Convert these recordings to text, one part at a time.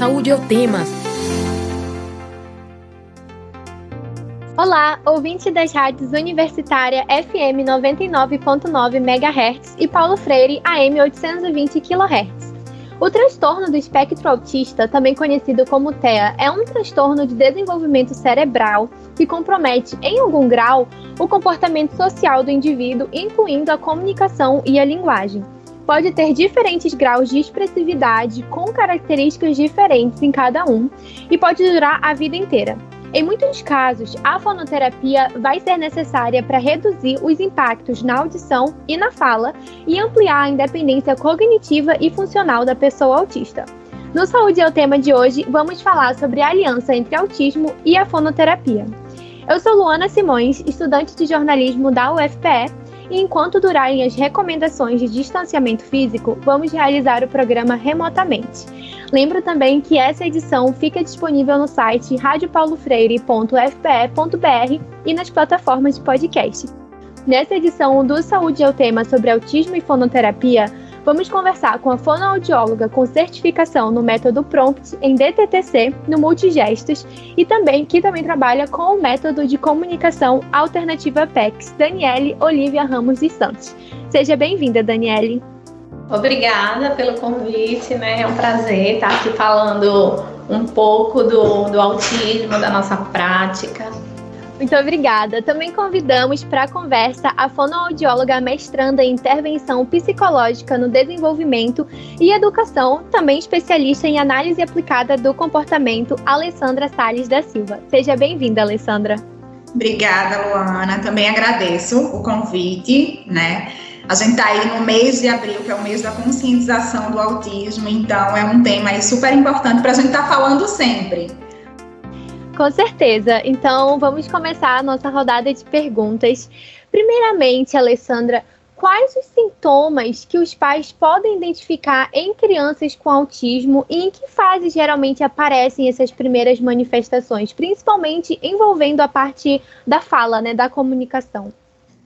Saúde é o tema. Olá, ouvinte das rádios Universitária FM 99.9 MHz e Paulo Freire AM 820 kHz. O transtorno do espectro autista, também conhecido como TEA, é um transtorno de desenvolvimento cerebral que compromete, em algum grau, o comportamento social do indivíduo, incluindo a comunicação e a linguagem. Pode ter diferentes graus de expressividade, com características diferentes em cada um, e pode durar a vida inteira. Em muitos casos, a fonoterapia vai ser necessária para reduzir os impactos na audição e na fala e ampliar a independência cognitiva e funcional da pessoa autista. No Saúde é o tema de hoje, vamos falar sobre a aliança entre autismo e a fonoterapia. Eu sou Luana Simões, estudante de jornalismo da UFPE, e enquanto durarem as recomendações de distanciamento físico, vamos realizar o programa remotamente. Lembro também que essa edição fica disponível no site radiopaulofreire.fpe.br e nas plataformas de podcast. Nessa edição do Saúde é o tema sobre autismo e fonoterapia, vamos conversar com a fonoaudióloga com certificação no método PROMPT em DTTC, no Multigestos, e também que também trabalha com o método de comunicação alternativa PEX, Daniele Olivia Ramos de Santos. Seja bem-vinda, Daniele. Obrigada pelo convite, né? É um prazer estar aqui falando um pouco do, do autismo, da nossa prática. Muito obrigada. Também convidamos para a conversa a fonoaudióloga mestranda em intervenção psicológica no desenvolvimento e educação, também especialista em análise aplicada do comportamento, Alessandra Sales da Silva. Seja bem-vinda, Alessandra. Obrigada, Luana. Também agradeço o convite, né? A gente está aí no mês de abril, que é o mês da conscientização do autismo, então é um tema super importante para a gente estar tá falando sempre. Com certeza. Então, vamos começar a nossa rodada de perguntas. Primeiramente, Alessandra, quais os sintomas que os pais podem identificar em crianças com autismo e em que fase geralmente aparecem essas primeiras manifestações, principalmente envolvendo a parte da fala, né, da comunicação?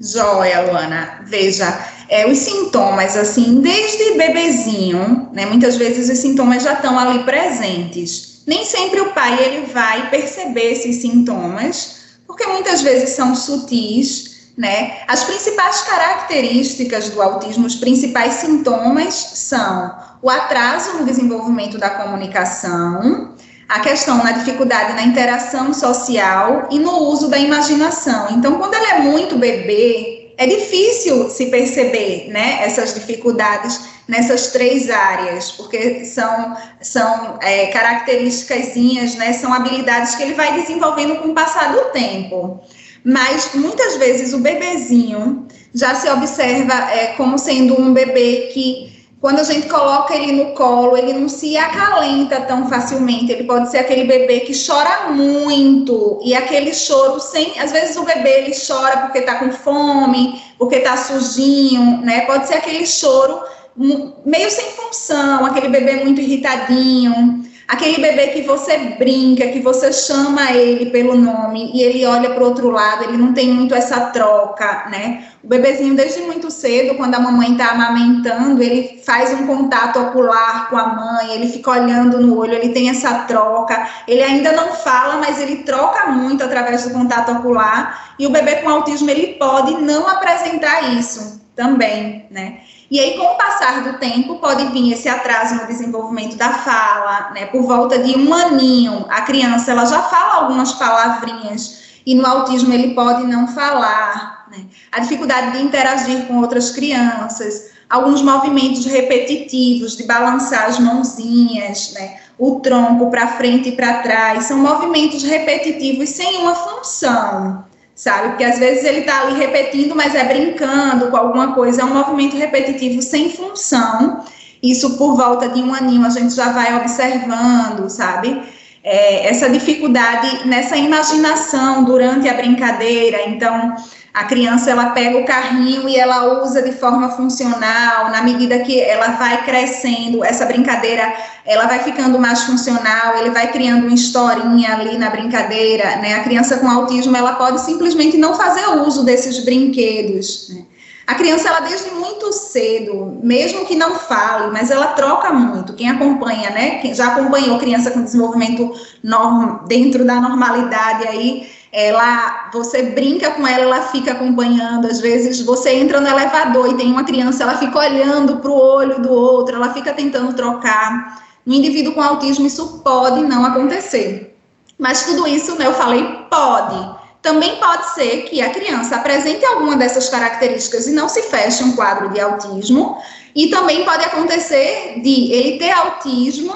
Joia, Luana. Veja, é, os sintomas, assim, desde bebezinho, né? Muitas vezes os sintomas já estão ali presentes. Nem sempre o pai ele vai perceber esses sintomas, porque muitas vezes são sutis, né? As principais características do autismo, os principais sintomas são o atraso no desenvolvimento da comunicação, a questão na dificuldade na interação social e no uso da imaginação. Então, quando ela é muito bebê, é difícil se perceber, né, essas dificuldades nessas três áreas, porque são, são é, características, né, são habilidades que ele vai desenvolvendo com o passar do tempo. Mas muitas vezes o bebezinho já se observa é, como sendo um bebê que quando a gente coloca ele no colo, ele não se acalenta tão facilmente. Ele pode ser aquele bebê que chora muito e aquele choro sem, às vezes o bebê ele chora porque está com fome, porque está sujinho, né? Pode ser aquele choro meio sem função, aquele bebê muito irritadinho. Aquele bebê que você brinca, que você chama ele pelo nome e ele olha para o outro lado, ele não tem muito essa troca, né? O bebezinho, desde muito cedo, quando a mamãe está amamentando, ele faz um contato ocular com a mãe, ele fica olhando no olho, ele tem essa troca. Ele ainda não fala, mas ele troca muito através do contato ocular. E o bebê com autismo, ele pode não apresentar isso também, né? E aí, com o passar do tempo, pode vir esse atraso no desenvolvimento da fala, né? Por volta de um aninho, a criança ela já fala algumas palavrinhas e no autismo ele pode não falar, né? A dificuldade de interagir com outras crianças, alguns movimentos repetitivos de balançar as mãozinhas, né? O tronco para frente e para trás, são movimentos repetitivos sem uma função sabe? Porque às vezes ele está ali repetindo, mas é brincando com alguma coisa, é um movimento repetitivo sem função. Isso por volta de um aninho a gente já vai observando, sabe? É, essa dificuldade nessa imaginação durante a brincadeira. Então, a criança ela pega o carrinho e ela usa de forma funcional, na medida que ela vai crescendo, essa brincadeira ela vai ficando mais funcional, ele vai criando uma historinha ali na brincadeira, né? A criança com autismo ela pode simplesmente não fazer uso desses brinquedos. Né? A criança, ela desde muito cedo, mesmo que não fale, mas ela troca muito. Quem acompanha, né? Quem já acompanhou criança com desenvolvimento norm, dentro da normalidade aí, ela, você brinca com ela, ela fica acompanhando. Às vezes você entra no elevador e tem uma criança, ela fica olhando para o olho do outro, ela fica tentando trocar. No indivíduo com autismo, isso pode não acontecer. Mas tudo isso, né, eu falei, pode. Também pode ser que a criança apresente alguma dessas características e não se feche um quadro de autismo. E também pode acontecer de ele ter autismo,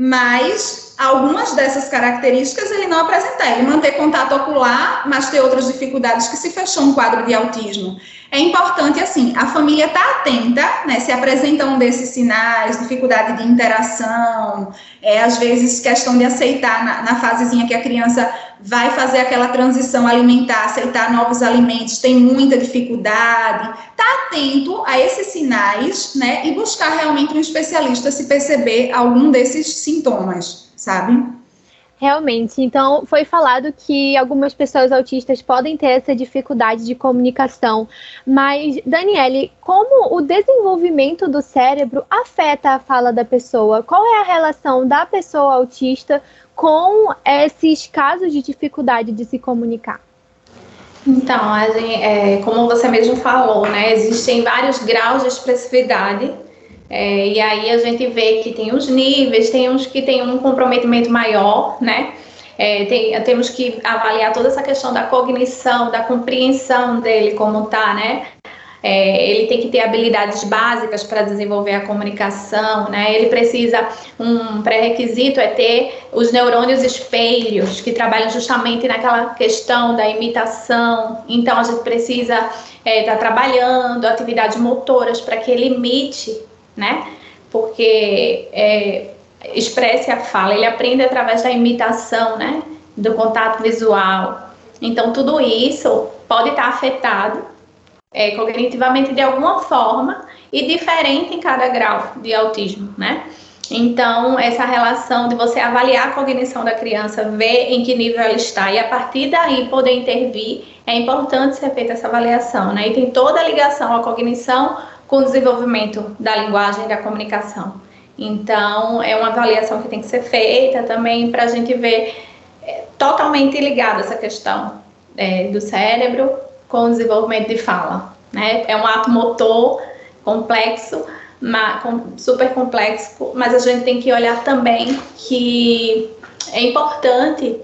mas algumas dessas características ele não apresentar. Ele manter contato ocular, mas ter outras dificuldades que se fechou um quadro de autismo. É importante, assim, a família estar tá atenta, né, se apresenta um desses sinais, dificuldade de interação, é, às vezes questão de aceitar na, na fasezinha que a criança vai fazer aquela transição alimentar, aceitar novos alimentos, tem muita dificuldade, tá atento a esses sinais, né, e buscar realmente um especialista se perceber algum desses sintomas sabe? Realmente. Então, foi falado que algumas pessoas autistas podem ter essa dificuldade de comunicação. Mas, Daniele, como o desenvolvimento do cérebro afeta a fala da pessoa? Qual é a relação da pessoa autista com esses casos de dificuldade de se comunicar? Então, gente, é, como você mesmo falou, né, existem vários graus de expressividade é, e aí a gente vê que tem os níveis, tem uns que tem um comprometimento maior, né? É, tem, temos que avaliar toda essa questão da cognição, da compreensão dele como tá, né? É, ele tem que ter habilidades básicas para desenvolver a comunicação, né? Ele precisa, um pré-requisito é ter os neurônios espelhos, que trabalham justamente naquela questão da imitação. Então, a gente precisa estar é, tá trabalhando atividades motoras para que ele imite né? Porque é, expresse a fala, ele aprende através da imitação, né? Do contato visual. Então, tudo isso pode estar afetado é, cognitivamente de alguma forma e diferente em cada grau de autismo, né? Então, essa relação de você avaliar a cognição da criança, ver em que nível ela está e a partir daí poder intervir, é importante ser feita essa avaliação, né? E tem toda a ligação à cognição com o desenvolvimento da linguagem e da comunicação. Então, é uma avaliação que tem que ser feita também para a gente ver é, totalmente ligada essa questão é, do cérebro com o desenvolvimento de fala. Né? É um ato motor complexo, super complexo, mas a gente tem que olhar também que é importante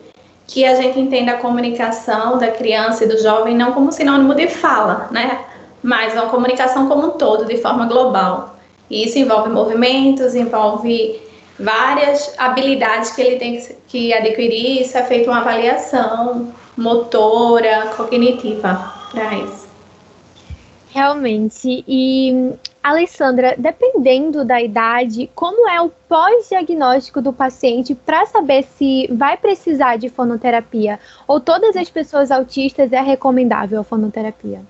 que a gente entenda a comunicação da criança e do jovem não como sinônimo de fala, né? Mas uma comunicação como um todo, de forma global. E isso envolve movimentos, envolve várias habilidades que ele tem que adquirir, isso é feita uma avaliação motora, cognitiva para isso. Realmente. E, Alessandra, dependendo da idade, como é o pós-diagnóstico do paciente para saber se vai precisar de fonoterapia? Ou todas as pessoas autistas é recomendável a fonoterapia?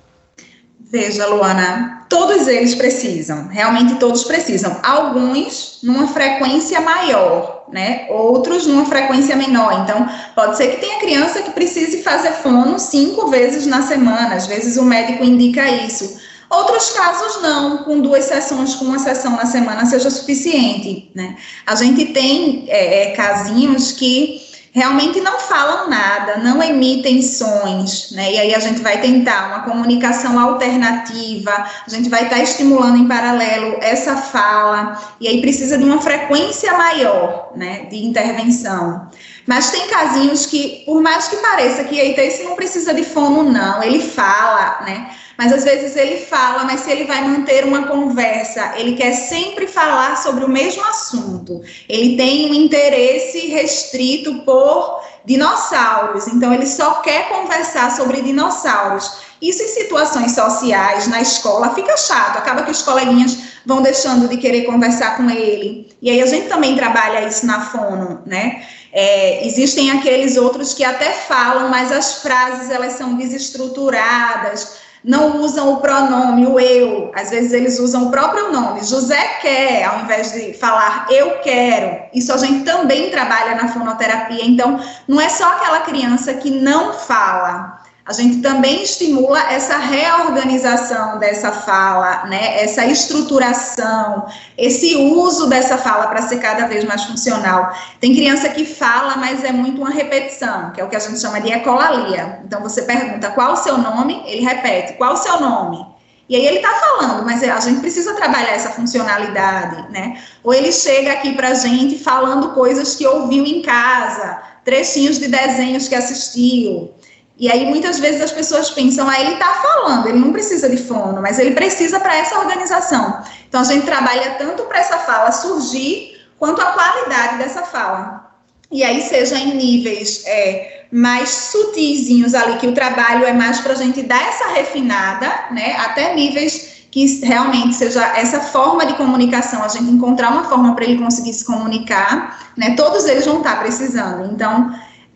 Veja, Luana, todos eles precisam, realmente todos precisam. Alguns numa frequência maior, né? Outros numa frequência menor. Então, pode ser que tenha criança que precise fazer fono cinco vezes na semana, às vezes o médico indica isso. Outros casos não, com duas sessões, com uma sessão na semana seja suficiente, né? A gente tem é, é casinhos que realmente não falam nada, não emitem sons, né? E aí a gente vai tentar uma comunicação alternativa, a gente vai estar tá estimulando em paralelo essa fala, e aí precisa de uma frequência maior, né, de intervenção. Mas tem casinhos que, por mais que pareça que eita, esse não precisa de fono, não, ele fala, né? Mas às vezes ele fala, mas se ele vai manter uma conversa, ele quer sempre falar sobre o mesmo assunto. Ele tem um interesse restrito por dinossauros, então ele só quer conversar sobre dinossauros. Isso em situações sociais, na escola, fica chato, acaba que os coleguinhas vão deixando de querer conversar com ele. E aí a gente também trabalha isso na fono, né? É, existem aqueles outros que até falam, mas as frases elas são desestruturadas, não usam o pronome, o eu. Às vezes eles usam o próprio nome. José quer, ao invés de falar eu quero. Isso a gente também trabalha na fonoterapia. Então, não é só aquela criança que não fala. A gente também estimula essa reorganização dessa fala, né, essa estruturação, esse uso dessa fala para ser cada vez mais funcional. Tem criança que fala, mas é muito uma repetição, que é o que a gente chama de ecolalia. Então você pergunta qual o seu nome, ele repete, qual o seu nome? E aí ele está falando, mas a gente precisa trabalhar essa funcionalidade, né? Ou ele chega aqui para a gente falando coisas que ouviu em casa, trechinhos de desenhos que assistiu. E aí muitas vezes as pessoas pensam, ah, ele está falando, ele não precisa de fono, mas ele precisa para essa organização. Então a gente trabalha tanto para essa fala surgir, quanto a qualidade dessa fala. E aí seja em níveis é, mais sutizinhos ali, que o trabalho é mais para a gente dar essa refinada, né, até níveis que realmente seja essa forma de comunicação, a gente encontrar uma forma para ele conseguir se comunicar, né, todos eles vão estar precisando. Então,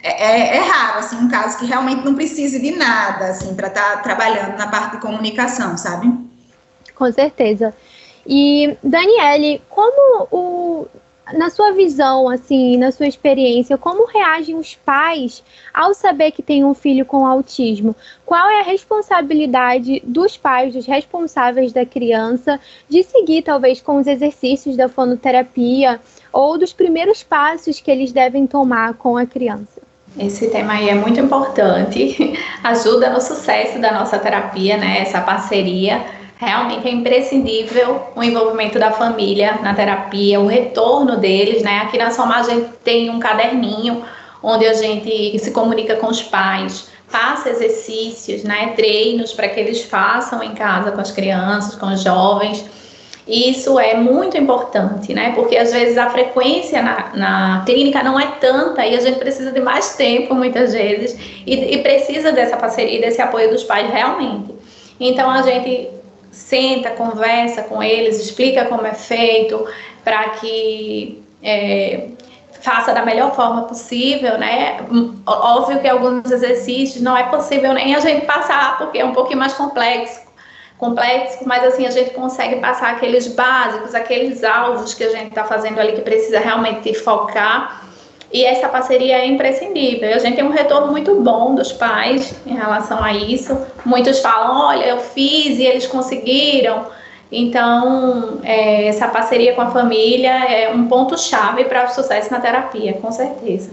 é, é, é, raro, assim, um caso que realmente não precise de nada, assim, para estar tá trabalhando na parte de comunicação, sabe? Com certeza. E, Daniele, como o, na sua visão, assim, na sua experiência, como reagem os pais ao saber que tem um filho com autismo? Qual é a responsabilidade dos pais, dos responsáveis da criança, de seguir, talvez, com os exercícios da fonoterapia ou dos primeiros passos que eles devem tomar com a criança? Esse tema aí é muito importante, ajuda no sucesso da nossa terapia, né? Essa parceria. Realmente é imprescindível o envolvimento da família na terapia, o retorno deles, né? Aqui na Soma a gente tem um caderninho onde a gente se comunica com os pais, passa exercícios, né? Treinos para que eles façam em casa com as crianças, com os jovens isso é muito importante, né? Porque às vezes a frequência na, na clínica não é tanta e a gente precisa de mais tempo muitas vezes e, e precisa dessa parceria, desse apoio dos pais realmente. Então a gente senta, conversa com eles, explica como é feito para que é, faça da melhor forma possível, né? Óbvio que alguns exercícios não é possível nem a gente passar porque é um pouquinho mais complexo complexo, mas assim a gente consegue passar aqueles básicos, aqueles alvos que a gente está fazendo ali que precisa realmente focar. E essa parceria é imprescindível. A gente tem um retorno muito bom dos pais em relação a isso. Muitos falam: olha, eu fiz e eles conseguiram. Então, é, essa parceria com a família é um ponto-chave para o sucesso na terapia, com certeza.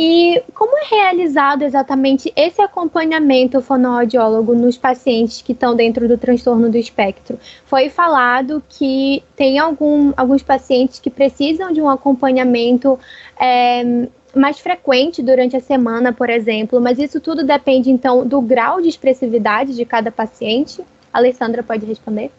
E como é realizado exatamente esse acompanhamento fonoaudiólogo nos pacientes que estão dentro do transtorno do espectro? Foi falado que tem algum, alguns pacientes que precisam de um acompanhamento é, mais frequente durante a semana, por exemplo, mas isso tudo depende, então, do grau de expressividade de cada paciente? A Alessandra pode responder?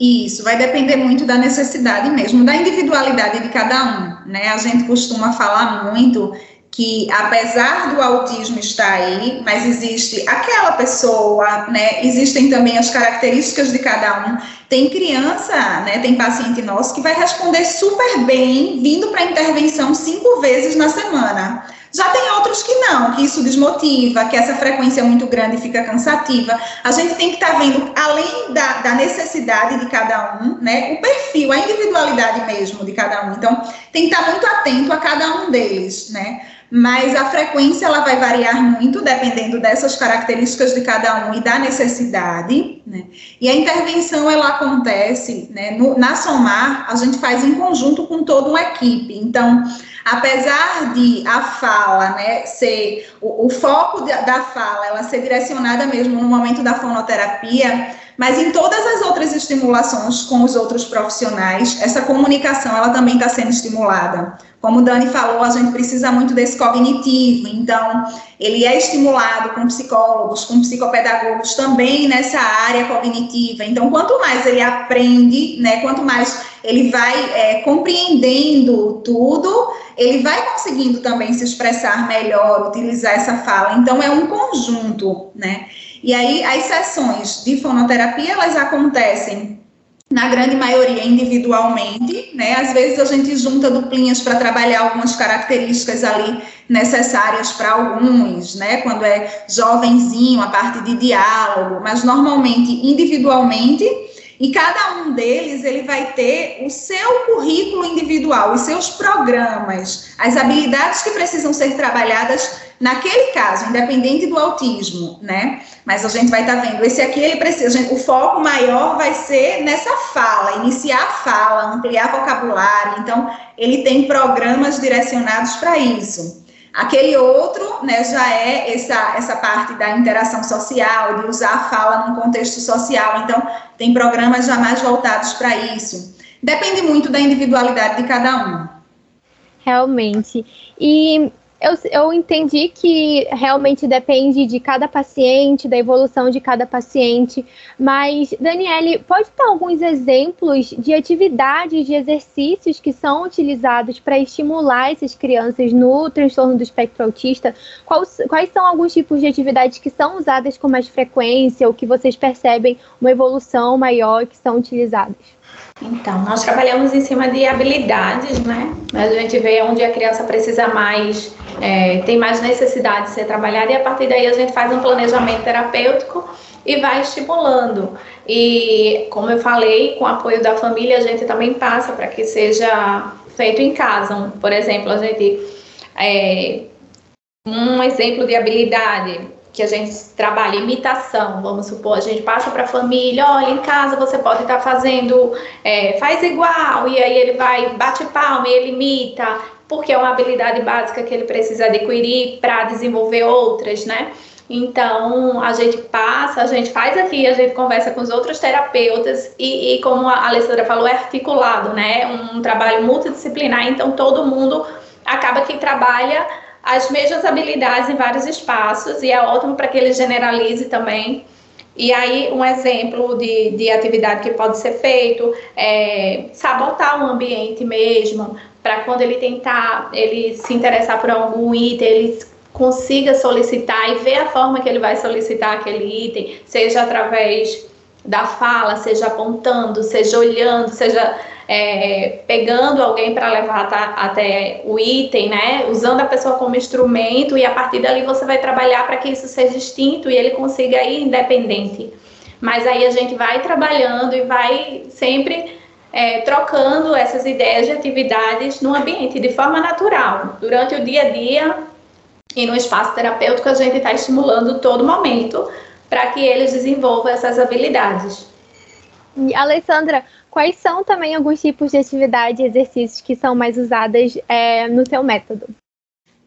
Isso, vai depender muito da necessidade mesmo, da individualidade de cada um, né? A gente costuma falar muito que apesar do autismo estar aí, mas existe aquela pessoa, né? Existem também as características de cada um. Tem criança, né? Tem paciente nosso que vai responder super bem, vindo para intervenção cinco vezes na semana. Já tem outros que não, que isso desmotiva, que essa frequência é muito grande e fica cansativa. A gente tem que estar tá vendo, além da, da, necessidade de cada um, né, o perfil, a individualidade mesmo de cada um. Então, tem que estar tá muito atento a cada um deles, né? Mas a frequência ela vai variar muito dependendo dessas características de cada um e da necessidade, né? E a intervenção ela acontece, né? No, na Somar a gente faz em conjunto com toda uma equipe. Então, apesar de a fala, né, ser o, o foco da, da fala, ela ser direcionada mesmo no momento da fonoterapia, mas em todas as outras estimulações com os outros profissionais, essa comunicação ela também está sendo estimulada. Como o Dani falou, a gente precisa muito desse cognitivo, então ele é estimulado com psicólogos, com psicopedagogos também nessa área cognitiva. Então, quanto mais ele aprende, né, quanto mais ele vai é, compreendendo tudo, ele vai conseguindo também se expressar melhor, utilizar essa fala. Então, é um conjunto, né? E aí, as sessões de fonoterapia, elas acontecem na grande maioria individualmente, né? Às vezes a gente junta duplinhas para trabalhar algumas características ali necessárias para alguns, né? Quando é jovenzinho, a parte de diálogo, mas normalmente individualmente, e cada um deles ele vai ter o seu currículo individual, os seus programas, as habilidades que precisam ser trabalhadas naquele caso, independente do autismo, né? Mas a gente vai estar tá vendo, esse aqui ele precisa, gente, o foco maior vai ser nessa fala, iniciar a fala, ampliar vocabulário. Então, ele tem programas direcionados para isso. Aquele outro, né, já é essa, essa parte da interação social, de usar a fala num contexto social. Então, tem programas já mais voltados para isso. Depende muito da individualidade de cada um. Realmente. E eu, eu entendi que realmente depende de cada paciente, da evolução de cada paciente, mas, Daniele, pode dar alguns exemplos de atividades, de exercícios que são utilizados para estimular essas crianças no transtorno do espectro autista? Quais, quais são alguns tipos de atividades que são usadas com mais frequência ou que vocês percebem uma evolução maior que são utilizadas? Então, nós trabalhamos em cima de habilidades, né? A gente vê onde a criança precisa mais, é, tem mais necessidade de ser trabalhada e a partir daí a gente faz um planejamento terapêutico e vai estimulando. E, como eu falei, com o apoio da família, a gente também passa para que seja feito em casa. Por exemplo, a gente. É, um exemplo de habilidade que a gente trabalha imitação, vamos supor, a gente passa para a família, olha, em casa você pode estar tá fazendo, é, faz igual, e aí ele vai, bate palma e ele imita, porque é uma habilidade básica que ele precisa adquirir para desenvolver outras, né? Então, a gente passa, a gente faz aqui, a gente conversa com os outros terapeutas e, e como a Alessandra falou, é articulado, né? Um, um trabalho multidisciplinar, então todo mundo acaba que trabalha as mesmas habilidades em vários espaços e é ótimo para que ele generalize também. E aí, um exemplo de, de atividade que pode ser feito é sabotar o ambiente mesmo, para quando ele tentar, ele se interessar por algum item, ele consiga solicitar e ver a forma que ele vai solicitar aquele item, seja através da fala, seja apontando, seja olhando, seja é, pegando alguém para levar até o item, né? Usando a pessoa como instrumento e a partir dali você vai trabalhar para que isso seja extinto e ele consiga ir independente. Mas aí a gente vai trabalhando e vai sempre é, trocando essas ideias de atividades no ambiente de forma natural. Durante o dia a dia e no espaço terapêutico a gente está estimulando todo momento para que eles desenvolvam essas habilidades. Alessandra, quais são também alguns tipos de atividade e exercícios que são mais usadas é, no seu método?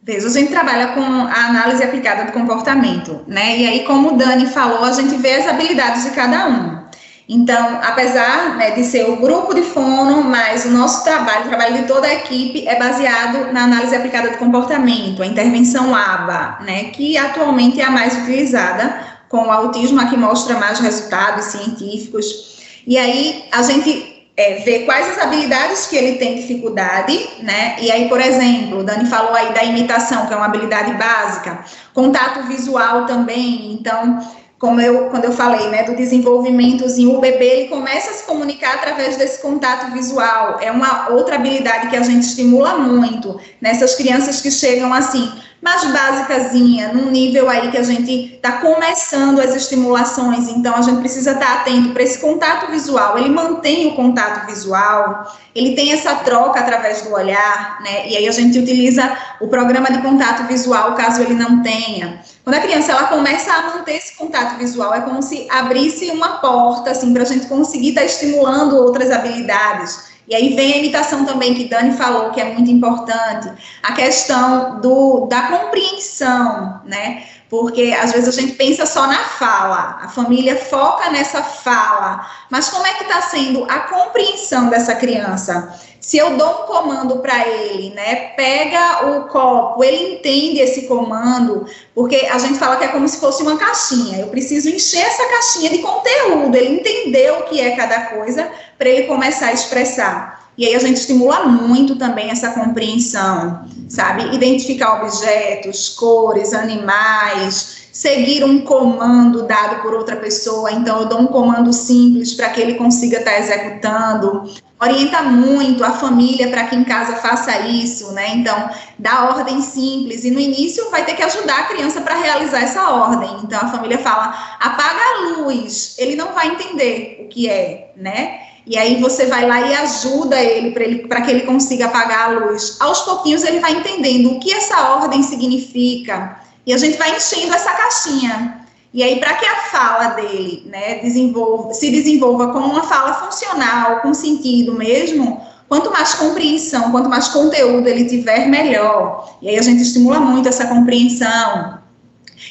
Veja, a gente trabalha com a análise aplicada do comportamento, né? E aí, como o Dani falou, a gente vê as habilidades de cada um. Então, apesar né, de ser o grupo de fono, mas o nosso trabalho, o trabalho de toda a equipe é baseado na análise aplicada do comportamento, a intervenção ABA, né, que atualmente é a mais utilizada com o autismo, a que mostra mais resultados científicos e aí a gente é, vê quais as habilidades que ele tem dificuldade, né? E aí, por exemplo, Dani falou aí da imitação, que é uma habilidade básica, contato visual também, então como eu, quando eu falei, né, do desenvolvimentozinho, o bebê ele começa a se comunicar através desse contato visual. É uma outra habilidade que a gente estimula muito nessas crianças que chegam assim, mais básicazinha, num nível aí que a gente está começando as estimulações, então a gente precisa estar tá atento para esse contato visual. Ele mantém o contato visual, ele tem essa troca através do olhar, né? E aí a gente utiliza o programa de contato visual caso ele não tenha. Quando a criança ela começa a manter esse contato visual, é como se abrisse uma porta assim para a gente conseguir estar tá estimulando outras habilidades. E aí vem a imitação também que Dani falou, que é muito importante, a questão do, da compreensão, né? Porque às vezes a gente pensa só na fala, a família foca nessa fala, mas como é que está sendo a compreensão dessa criança? Se eu dou um comando para ele, né, pega o copo, ele entende esse comando, porque a gente fala que é como se fosse uma caixinha. Eu preciso encher essa caixinha de conteúdo, ele entendeu o que é cada coisa para ele começar a expressar. E aí a gente estimula muito também essa compreensão, sabe? Identificar objetos, cores, animais, seguir um comando dado por outra pessoa. Então, eu dou um comando simples para que ele consiga estar tá executando. Orienta muito a família para que em casa faça isso, né? Então, dá ordem simples. E no início vai ter que ajudar a criança para realizar essa ordem. Então, a família fala: apaga a luz. Ele não vai entender o que é, né? E aí você vai lá e ajuda ele para ele, que ele consiga apagar a luz. Aos pouquinhos ele vai entendendo o que essa ordem significa. E a gente vai enchendo essa caixinha. E aí, para que a fala dele né, desenvolva, se desenvolva como uma fala funcional, com sentido mesmo, quanto mais compreensão, quanto mais conteúdo ele tiver, melhor. E aí a gente estimula muito essa compreensão.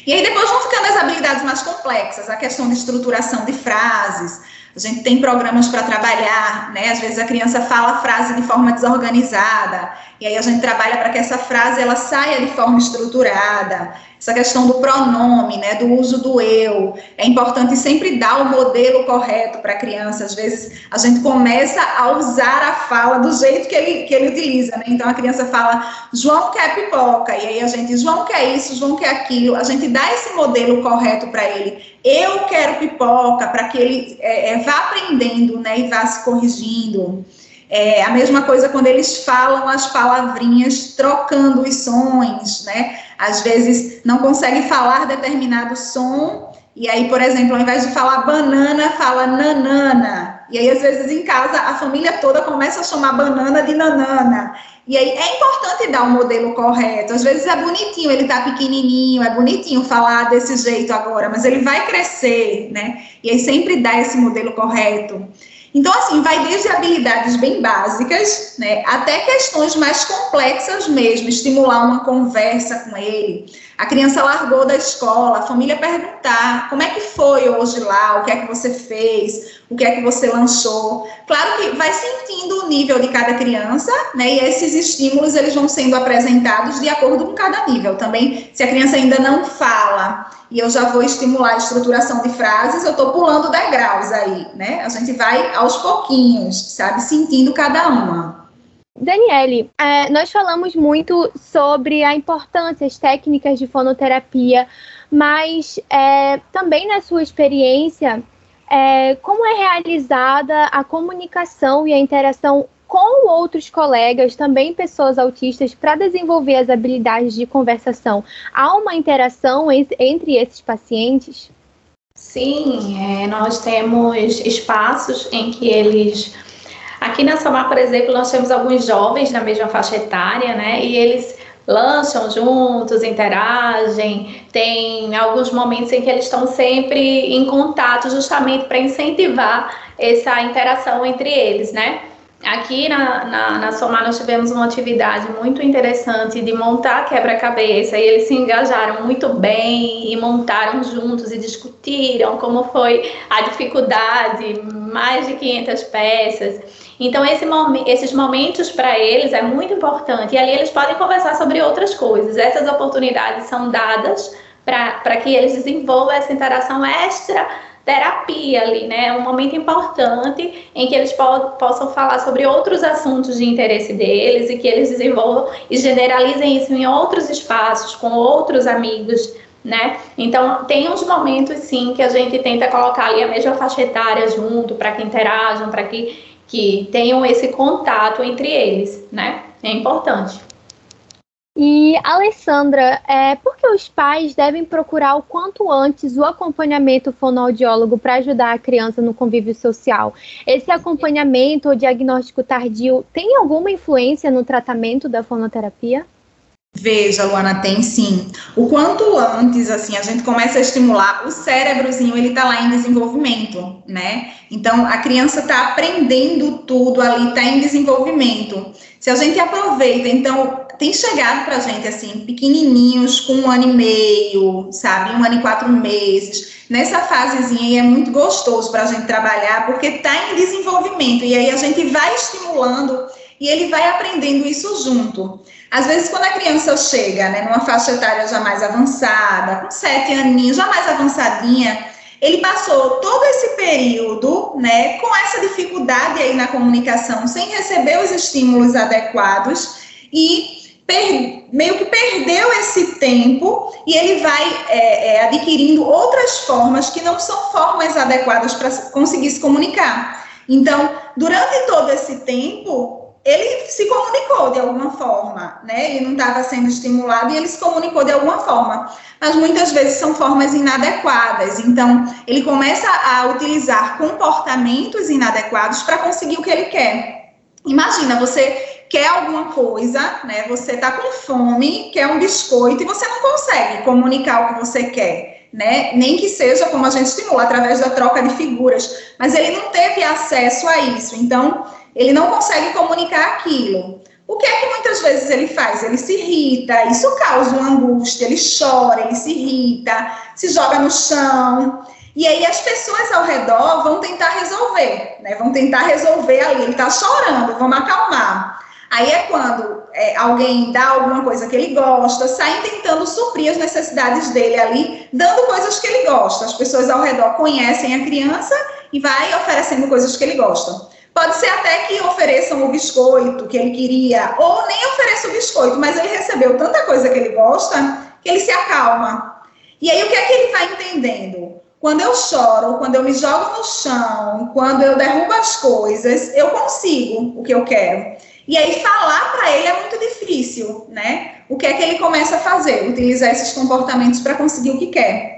E aí depois vão ficando as habilidades mais complexas, a questão de estruturação de frases, a gente tem programas para trabalhar, né? Às vezes a criança fala a frase de forma desorganizada, e aí a gente trabalha para que essa frase ela saia de forma estruturada. Essa questão do pronome, né, do uso do eu, é importante sempre dar o modelo correto para a criança. Às vezes a gente começa a usar a fala do jeito que ele, que ele utiliza, né? Então a criança fala, João quer pipoca, e aí a gente, João quer isso, João quer aquilo. A gente dá esse modelo correto para ele. Eu quero pipoca, para que ele é, é, vá aprendendo, né, e vá se corrigindo. É a mesma coisa quando eles falam as palavrinhas trocando os sons, né? Às vezes não consegue falar determinado som, e aí, por exemplo, ao invés de falar banana, fala nanana. E aí, às vezes, em casa, a família toda começa a chamar banana de nanana. E aí, é importante dar o um modelo correto. Às vezes é bonitinho, ele tá pequenininho, é bonitinho falar desse jeito agora, mas ele vai crescer, né? E aí, sempre dá esse modelo correto. Então, assim, vai desde habilidades bem básicas, né, até questões mais complexas mesmo, estimular uma conversa com ele. A criança largou da escola, a família perguntar como é que foi hoje lá, o que é que você fez, o que é que você lançou. Claro que vai sentindo o nível de cada criança, né? E esses estímulos eles vão sendo apresentados de acordo com cada nível. Também, se a criança ainda não fala e eu já vou estimular a estruturação de frases, eu estou pulando degraus aí, né? A gente vai aos pouquinhos, sabe? Sentindo cada uma. Daniele, é, nós falamos muito sobre a importância, as técnicas de fonoterapia, mas é, também na sua experiência, é, como é realizada a comunicação e a interação com outros colegas, também pessoas autistas, para desenvolver as habilidades de conversação? Há uma interação entre esses pacientes? Sim, é, nós temos espaços em que eles Aqui na Samar, por exemplo, nós temos alguns jovens na mesma faixa etária, né? E eles lançam juntos, interagem, tem alguns momentos em que eles estão sempre em contato, justamente para incentivar essa interação entre eles, né? Aqui na, na, na Somar nós tivemos uma atividade muito interessante de montar quebra-cabeça e eles se engajaram muito bem e montaram juntos e discutiram como foi a dificuldade, mais de 500 peças. Então, esse esses momentos para eles é muito importante. E ali eles podem conversar sobre outras coisas. Essas oportunidades são dadas para que eles desenvolvam essa interação extra terapia ali, né? É um momento importante em que eles po possam falar sobre outros assuntos de interesse deles e que eles desenvolvam e generalizem isso em outros espaços, com outros amigos, né? Então, tem uns momentos, sim, que a gente tenta colocar ali a mesma faixa etária junto, para que interajam, para que que tenham esse contato entre eles, né? É importante. E, Alessandra, é, por que os pais devem procurar o quanto antes o acompanhamento fonoaudiólogo para ajudar a criança no convívio social? Esse acompanhamento ou diagnóstico tardio tem alguma influência no tratamento da fonoterapia? Veja, Luana, tem sim. O quanto antes, assim, a gente começa a estimular, o cérebrozinho, ele tá lá em desenvolvimento, né? Então, a criança tá aprendendo tudo ali, tá em desenvolvimento. Se a gente aproveita, então, tem chegado pra gente, assim, pequenininhos, com um ano e meio, sabe? Um ano e quatro meses. Nessa fasezinha aí é muito gostoso pra gente trabalhar, porque tá em desenvolvimento. E aí a gente vai estimulando e ele vai aprendendo isso junto. Às vezes, quando a criança chega, né, numa faixa etária já mais avançada, com sete aninhos, já mais avançadinha, ele passou todo esse período, né, com essa dificuldade aí na comunicação, sem receber os estímulos adequados e meio que perdeu esse tempo e ele vai é, é, adquirindo outras formas que não são formas adequadas para conseguir se comunicar. Então, durante todo esse tempo, ele se comunicou de alguma forma, né? Ele não estava sendo estimulado e ele se comunicou de alguma forma. Mas muitas vezes são formas inadequadas. Então, ele começa a utilizar comportamentos inadequados para conseguir o que ele quer. Imagina você quer alguma coisa, né? Você está com fome, quer um biscoito e você não consegue comunicar o que você quer, né? Nem que seja como a gente estimula através da troca de figuras, mas ele não teve acesso a isso, então ele não consegue comunicar aquilo. O que é que muitas vezes ele faz? Ele se irrita, isso causa uma angústia, ele chora, ele se irrita, se joga no chão. E aí as pessoas ao redor vão tentar resolver, né? Vão tentar resolver ali. Ele está chorando, vamos acalmar. Aí é quando é, alguém dá alguma coisa que ele gosta, sai tentando suprir as necessidades dele ali, dando coisas que ele gosta. As pessoas ao redor conhecem a criança e vai oferecendo coisas que ele gosta. Pode ser até que ofereçam o biscoito que ele queria, ou nem ofereça o biscoito, mas ele recebeu tanta coisa que ele gosta que ele se acalma. E aí o que é que ele vai entendendo? Quando eu choro, quando eu me jogo no chão, quando eu derrubo as coisas, eu consigo o que eu quero. E aí falar para ele é muito difícil, né? O que é que ele começa a fazer? Utilizar esses comportamentos para conseguir o que quer.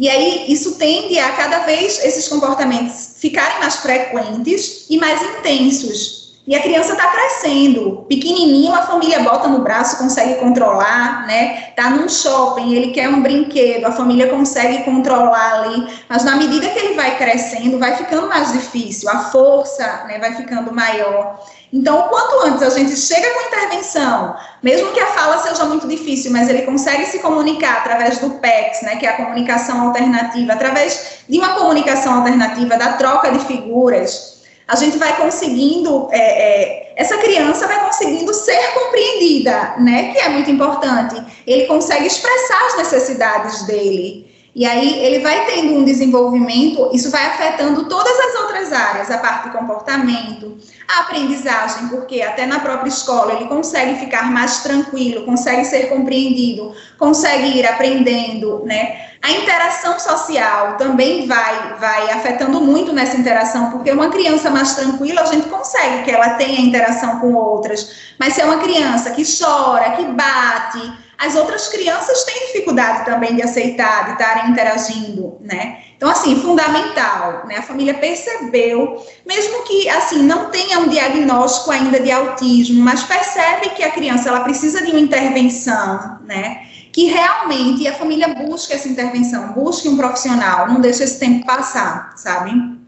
E aí isso tende a cada vez esses comportamentos ficarem mais frequentes e mais intensos. E a criança está crescendo, pequenininho, a família bota no braço, consegue controlar, né? Tá num shopping, ele quer um brinquedo, a família consegue controlar ali, mas na medida que ele vai crescendo, vai ficando mais difícil, a força, né, vai ficando maior. Então, quanto antes a gente chega com intervenção, mesmo que a fala seja muito difícil, mas ele consegue se comunicar através do PEX, né, que é a comunicação alternativa, através de uma comunicação alternativa, da troca de figuras, a gente vai conseguindo, é, é, essa criança vai conseguindo ser compreendida, né, que é muito importante. Ele consegue expressar as necessidades dele. E aí ele vai tendo um desenvolvimento, isso vai afetando todas as outras áreas, a parte do comportamento, a aprendizagem, porque até na própria escola ele consegue ficar mais tranquilo, consegue ser compreendido, consegue ir aprendendo, né? A interação social também vai, vai afetando muito nessa interação, porque uma criança mais tranquila, a gente consegue que ela tenha interação com outras, mas se é uma criança que chora, que bate, as outras crianças têm dificuldade também de aceitar, de estarem interagindo, né? Então, assim, fundamental, né? A família percebeu, mesmo que, assim, não tenha um diagnóstico ainda de autismo, mas percebe que a criança, ela precisa de uma intervenção, né? Que realmente a família busque essa intervenção, busque um profissional, não deixe esse tempo passar, sabe?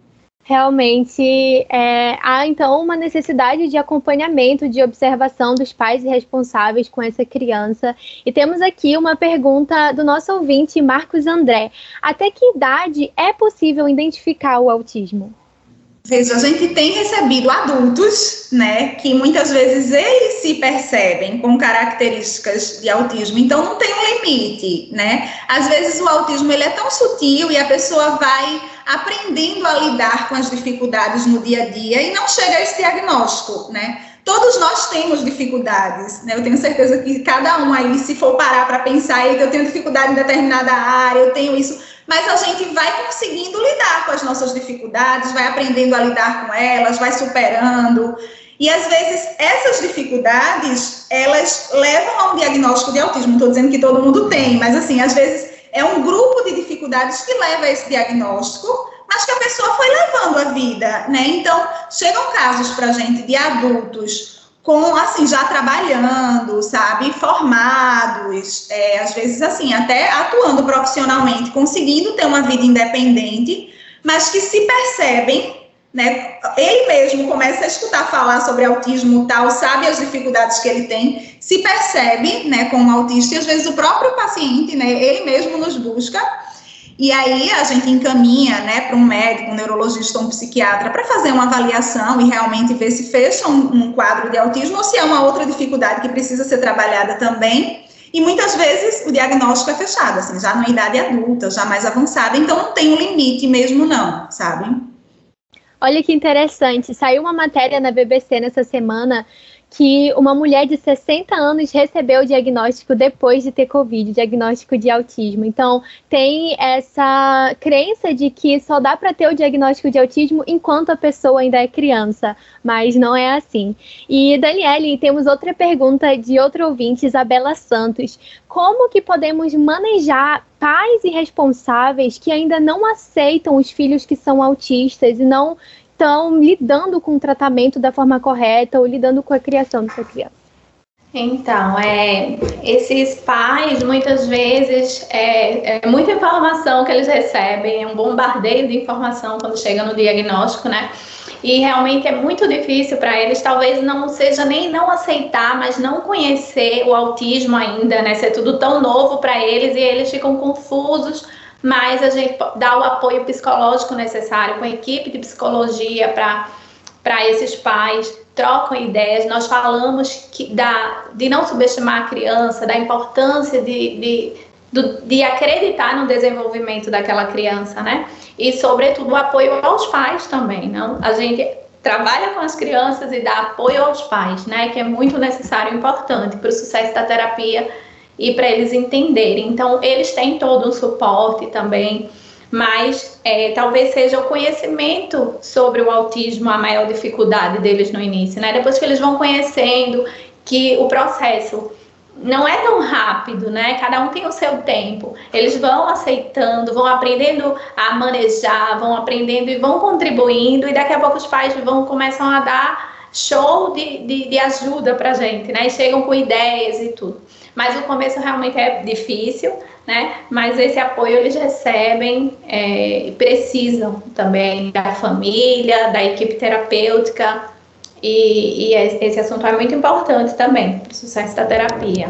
Realmente é, há então uma necessidade de acompanhamento, de observação dos pais responsáveis com essa criança. E temos aqui uma pergunta do nosso ouvinte, Marcos André: Até que idade é possível identificar o autismo? Veja, a gente tem recebido adultos, né, que muitas vezes eles se percebem com características de autismo, então não tem um limite, né? Às vezes o autismo ele é tão sutil e a pessoa vai aprendendo a lidar com as dificuldades no dia a dia e não chega a esse diagnóstico, né? Todos nós temos dificuldades, né? Eu tenho certeza que cada um aí, se for parar para pensar, eu tenho dificuldade em determinada área, eu tenho isso, mas a gente vai conseguindo lidar com as nossas dificuldades, vai aprendendo a lidar com elas, vai superando. E às vezes essas dificuldades, elas levam a um diagnóstico de autismo. Não estou dizendo que todo mundo tem, mas assim, às vezes é um grupo de dificuldades que leva a esse diagnóstico, mas que a pessoa foi levando a vida, né? Então, chegam casos para a gente de adultos com, assim, já trabalhando, sabe, formados, é, às vezes, assim, até atuando profissionalmente, conseguindo ter uma vida independente, mas que se percebem né? Ele mesmo começa a escutar falar sobre autismo tal, sabe as dificuldades que ele tem, se percebe, né, como autista, e às vezes o próprio paciente, né, ele mesmo nos busca, e aí a gente encaminha, né, para um médico, um neurologista ou um psiquiatra para fazer uma avaliação e realmente ver se fecha um, um quadro de autismo ou se é uma outra dificuldade que precisa ser trabalhada também. E muitas vezes o diagnóstico é fechado, assim, já na idade adulta, já mais avançada, então não tem um limite mesmo não, sabe? Olha que interessante, saiu uma matéria na BBC nessa semana que uma mulher de 60 anos recebeu o diagnóstico depois de ter Covid, diagnóstico de autismo. Então, tem essa crença de que só dá para ter o diagnóstico de autismo enquanto a pessoa ainda é criança, mas não é assim. E, Daniele, temos outra pergunta de outro ouvinte, Isabela Santos. Como que podemos manejar pais irresponsáveis que ainda não aceitam os filhos que são autistas e não estão lidando com o tratamento da forma correta ou lidando com a criação dessa criança? Então, é, esses pais, muitas vezes, é, é, muita informação que eles recebem, é um bombardeio de informação quando chega no diagnóstico, né? E realmente é muito difícil para eles, talvez não seja nem não aceitar, mas não conhecer o autismo ainda, né? Ser tudo tão novo para eles e eles ficam confusos, mas a gente dá o apoio psicológico necessário com a equipe de psicologia para esses pais trocam ideias, nós falamos que da, de não subestimar a criança, da importância de, de, de, de acreditar no desenvolvimento daquela criança, né? E, sobretudo, o apoio aos pais também, não? A gente trabalha com as crianças e dá apoio aos pais, né? Que é muito necessário e importante para o sucesso da terapia e para eles entenderem. Então, eles têm todo um suporte também mas é, talvez seja o conhecimento sobre o autismo a maior dificuldade deles no início, né? Depois que eles vão conhecendo que o processo não é tão rápido, né? Cada um tem o seu tempo. Eles vão aceitando, vão aprendendo a manejar, vão aprendendo e vão contribuindo, e daqui a pouco os pais vão começam a dar show de, de, de ajuda pra gente, né? E chegam com ideias e tudo. Mas o começo realmente é difícil, né? Mas esse apoio eles recebem é, e precisam também da família, da equipe terapêutica, e, e esse assunto é muito importante também para o sucesso da terapia.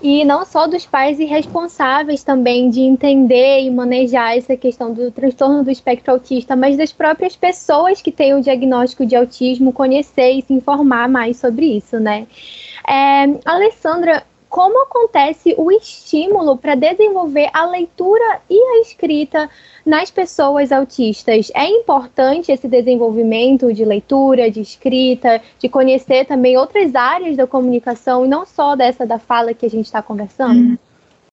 E não só dos pais irresponsáveis também de entender e manejar essa questão do transtorno do espectro autista, mas das próprias pessoas que têm o diagnóstico de autismo conhecer e se informar mais sobre isso, né? É, Alessandra, como acontece o estímulo para desenvolver a leitura e a escrita nas pessoas autistas. É importante esse desenvolvimento de leitura, de escrita, de conhecer também outras áreas da comunicação e não só dessa da fala que a gente está conversando?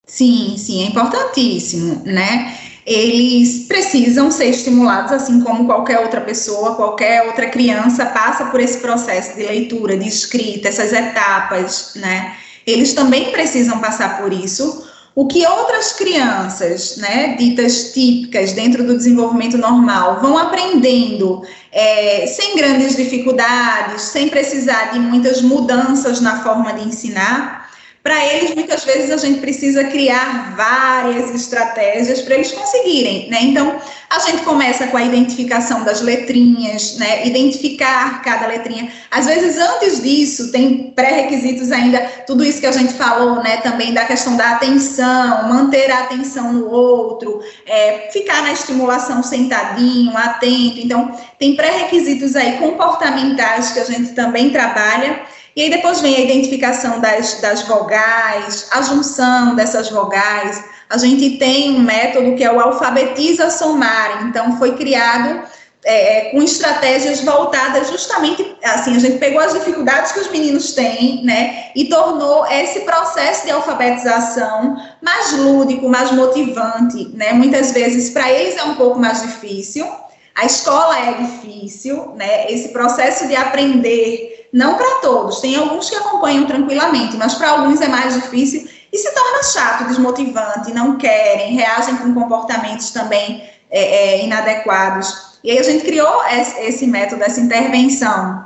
Sim, sim, é importantíssimo, né? Eles precisam ser estimulados, assim como qualquer outra pessoa, qualquer outra criança passa por esse processo de leitura, de escrita, essas etapas, né? eles também precisam passar por isso. O que outras crianças, né, ditas típicas dentro do desenvolvimento normal, vão aprendendo é, sem grandes dificuldades, sem precisar de muitas mudanças na forma de ensinar, para eles, muitas vezes, a gente precisa criar várias estratégias para eles conseguirem, né? Então, a gente começa com a identificação das letrinhas, né? Identificar cada letrinha. Às vezes, antes disso, tem pré-requisitos ainda, tudo isso que a gente falou, né? Também da questão da atenção, manter a atenção no outro, é, ficar na estimulação sentadinho, atento. Então, tem pré-requisitos aí comportamentais que a gente também trabalha e aí depois vem a identificação das, das vogais, a junção dessas vogais. A gente tem um método que é o alfabetiza somar, então foi criado é, com estratégias voltadas justamente, assim, a gente pegou as dificuldades que os meninos têm, né, e tornou esse processo de alfabetização mais lúdico, mais motivante, né, muitas vezes para eles é um pouco mais difícil, a escola é difícil, né, esse processo de aprender não para todos, tem alguns que acompanham tranquilamente, mas para alguns é mais difícil e se torna chato, desmotivante, não querem, reagem com comportamentos também é, é, inadequados. E aí a gente criou esse método, essa intervenção,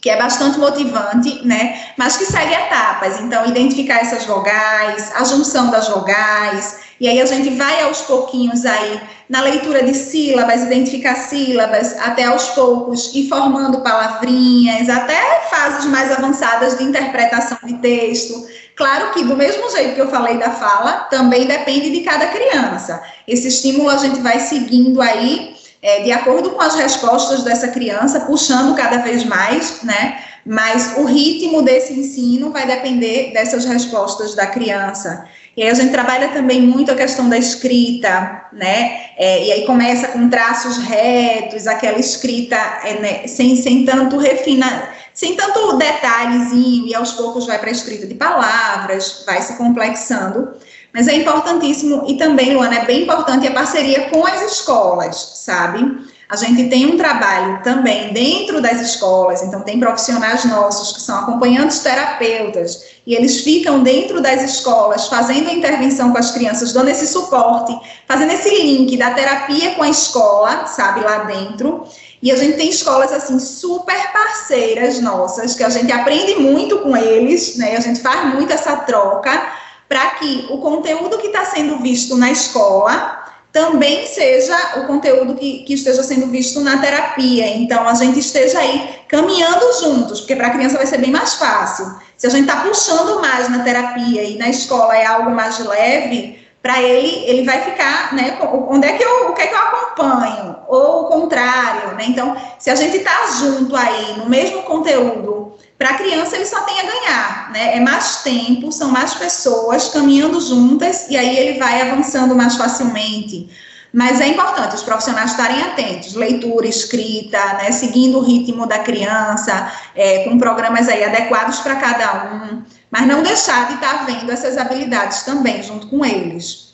que é bastante motivante, né? Mas que segue etapas. Então, identificar essas vogais, a junção das vogais, e aí a gente vai aos pouquinhos aí na leitura de sílabas, identificar sílabas, até aos poucos ir formando palavrinhas, até fases mais avançadas de interpretação de texto. Claro que do mesmo jeito que eu falei da fala, também depende de cada criança. Esse estímulo a gente vai seguindo aí é, de acordo com as respostas dessa criança, puxando cada vez mais, né? Mas o ritmo desse ensino vai depender dessas respostas da criança. E aí a gente trabalha também muito a questão da escrita, né? É, e aí começa com traços retos, aquela escrita é, né, sem, sem tanto refina, sem tanto detalhezinho, e aos poucos vai para a escrita de palavras, vai se complexando. Mas é importantíssimo, e também, Luana, é bem importante a parceria com as escolas, sabe? A gente tem um trabalho também dentro das escolas, então tem profissionais nossos que são acompanhantes terapeutas, e eles ficam dentro das escolas fazendo a intervenção com as crianças, dando esse suporte, fazendo esse link da terapia com a escola, sabe, lá dentro. E a gente tem escolas assim super parceiras nossas, que a gente aprende muito com eles, né? A gente faz muito essa troca para que o conteúdo que está sendo visto na escola também seja o conteúdo que, que, esteja sendo visto na terapia. Então, a gente esteja aí caminhando juntos, porque para a criança vai ser bem mais fácil. Se a gente está puxando mais na terapia e na escola é algo mais leve, para ele, ele vai ficar, né? Onde é que eu, o que é que eu acompanho? Ou o contrário, né? Então, se a gente está junto aí no mesmo conteúdo, para a criança ele só tem a ganhar, né? É mais tempo, são mais pessoas caminhando juntas e aí ele vai avançando mais facilmente. Mas é importante os profissionais estarem atentos, leitura, escrita, né, seguindo o ritmo da criança, é, com programas aí adequados para cada um, mas não deixar de estar vendo essas habilidades também junto com eles.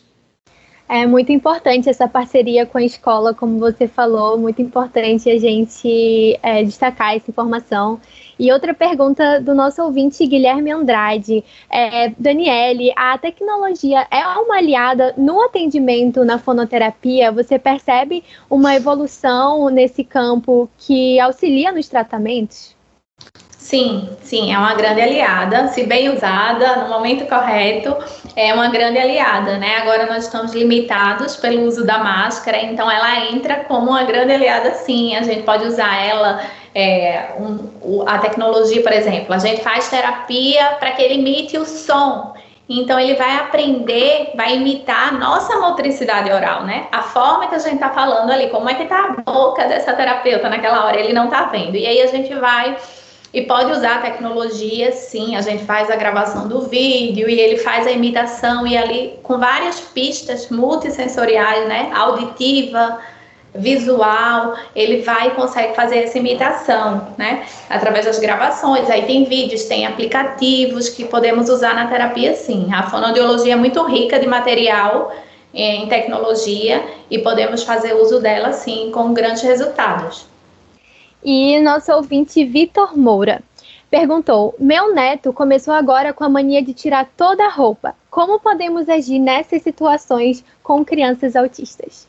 É muito importante essa parceria com a escola, como você falou, muito importante a gente é, destacar essa informação. E outra pergunta do nosso ouvinte Guilherme Andrade. É, Daniele, a tecnologia é uma aliada no atendimento na fonoterapia? Você percebe uma evolução nesse campo que auxilia nos tratamentos? Sim, sim, é uma grande aliada, se bem usada no momento correto, é uma grande aliada, né? Agora nós estamos limitados pelo uso da máscara, então ela entra como uma grande aliada, sim. A gente pode usar ela, é, um, a tecnologia, por exemplo, a gente faz terapia para que ele imite o som. Então ele vai aprender, vai imitar a nossa motricidade oral, né? A forma que a gente está falando ali, como é que tá a boca dessa terapeuta naquela hora, ele não está vendo. E aí a gente vai e pode usar a tecnologia, sim. A gente faz a gravação do vídeo e ele faz a imitação e ali com várias pistas multissensoriais, né? Auditiva, visual, ele vai e consegue fazer essa imitação, né? Através das gravações. Aí tem vídeos, tem aplicativos que podemos usar na terapia, sim. A fonoaudiologia é muito rica de material eh, em tecnologia e podemos fazer uso dela, sim, com grandes resultados. E nosso ouvinte Vitor Moura perguntou: Meu neto começou agora com a mania de tirar toda a roupa. Como podemos agir nessas situações com crianças autistas?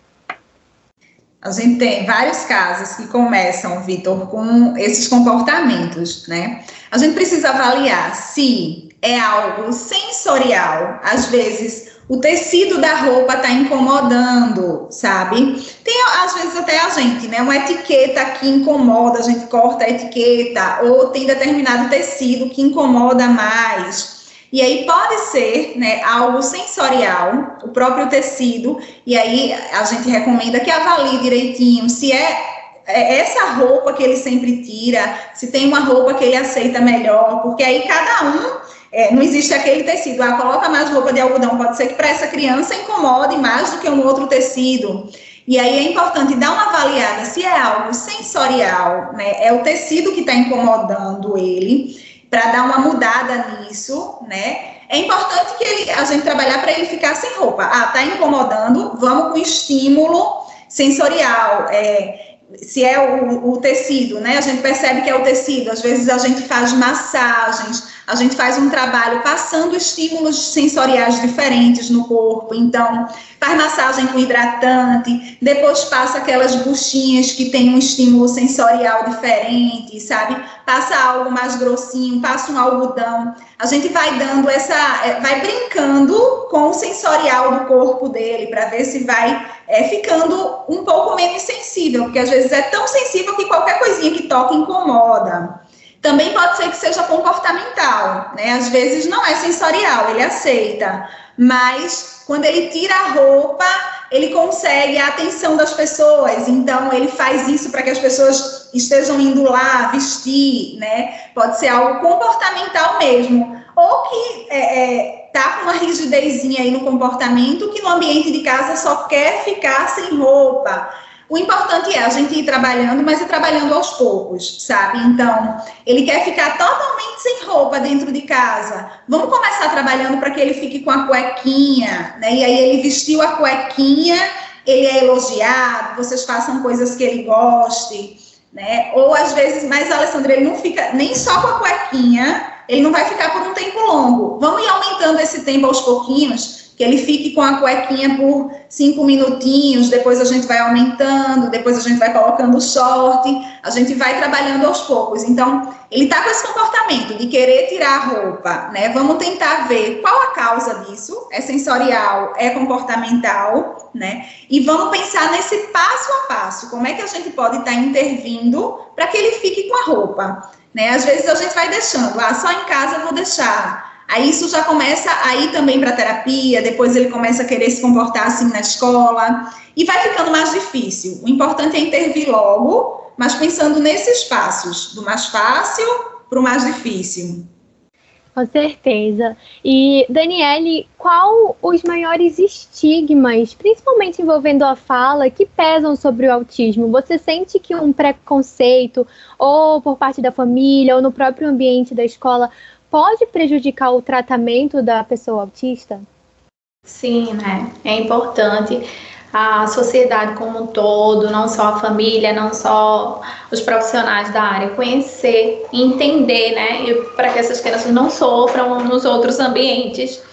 A gente tem vários casos que começam, Vitor, com esses comportamentos, né? A gente precisa avaliar se é algo sensorial, às vezes o tecido da roupa está incomodando, sabe? Tem às vezes até a gente, né? Uma etiqueta que incomoda, a gente corta a etiqueta, ou tem determinado tecido que incomoda mais. E aí pode ser né, algo sensorial, o próprio tecido, e aí a gente recomenda que avalie direitinho se é é essa roupa que ele sempre tira, se tem uma roupa que ele aceita melhor, porque aí cada um é, não existe aquele tecido, ah, coloca mais roupa de algodão, pode ser que para essa criança incomode mais do que um outro tecido. E aí é importante dar uma avaliada se é algo sensorial, né? É o tecido que está incomodando ele, para dar uma mudada nisso, né? É importante que ele, a gente trabalhar para ele ficar sem roupa. Ah, tá incomodando, vamos com estímulo sensorial. É, se é o, o, tecido, né? A gente percebe que é o tecido. Às vezes a gente faz massagens, a gente faz um trabalho passando estímulos sensoriais diferentes no corpo. Então, faz massagem com hidratante, depois passa aquelas buchinhas que tem um estímulo sensorial diferente, sabe? Passa algo mais grossinho, passa um algodão. A gente vai dando essa, é, vai brincando com o sensorial do corpo dele para ver se vai é, ficando um pouco menos sensível, porque às vezes é tão sensível que qualquer coisinha que toca incomoda. Também pode ser que seja comportamental, né? Às vezes não é sensorial, ele aceita, mas quando ele tira a roupa, ele consegue a atenção das pessoas, então ele faz isso para que as pessoas estejam indo lá vestir, né? Pode ser algo comportamental mesmo, ou que é, é, tá com uma rigidezinha aí no comportamento que no ambiente de casa só quer ficar sem roupa. O importante é a gente ir trabalhando, mas ir trabalhando aos poucos, sabe? Então, ele quer ficar totalmente sem roupa dentro de casa. Vamos começar trabalhando para que ele fique com a cuequinha, né? E aí ele vestiu a cuequinha, ele é elogiado, vocês façam coisas que ele goste, né? Ou às vezes, mas Alessandra, ele não fica nem só com a cuequinha, ele não vai ficar por um tempo longo. Vamos ir aumentando esse tempo aos pouquinhos que ele fique com a cuequinha por cinco minutinhos, depois a gente vai aumentando, depois a gente vai colocando short, a gente vai trabalhando aos poucos. Então, ele está com esse comportamento de querer tirar a roupa, né? Vamos tentar ver qual a causa disso, é sensorial, é comportamental, né? E vamos pensar nesse passo a passo, como é que a gente pode estar tá intervindo para que ele fique com a roupa, né? Às vezes a gente vai deixando, ah, só em casa eu vou deixar, Aí isso já começa a ir também para terapia, depois ele começa a querer se comportar assim na escola, e vai ficando mais difícil. O importante é intervir logo, mas pensando nesses passos, do mais fácil para o mais difícil. Com certeza. E, Daniele, qual os maiores estigmas, principalmente envolvendo a fala, que pesam sobre o autismo? Você sente que um preconceito, ou por parte da família, ou no próprio ambiente da escola, pode prejudicar o tratamento da pessoa autista? Sim, né? É importante a sociedade como um todo, não só a família, não só os profissionais da área, conhecer, entender, né? Para que essas crianças não sofram nos outros ambientes.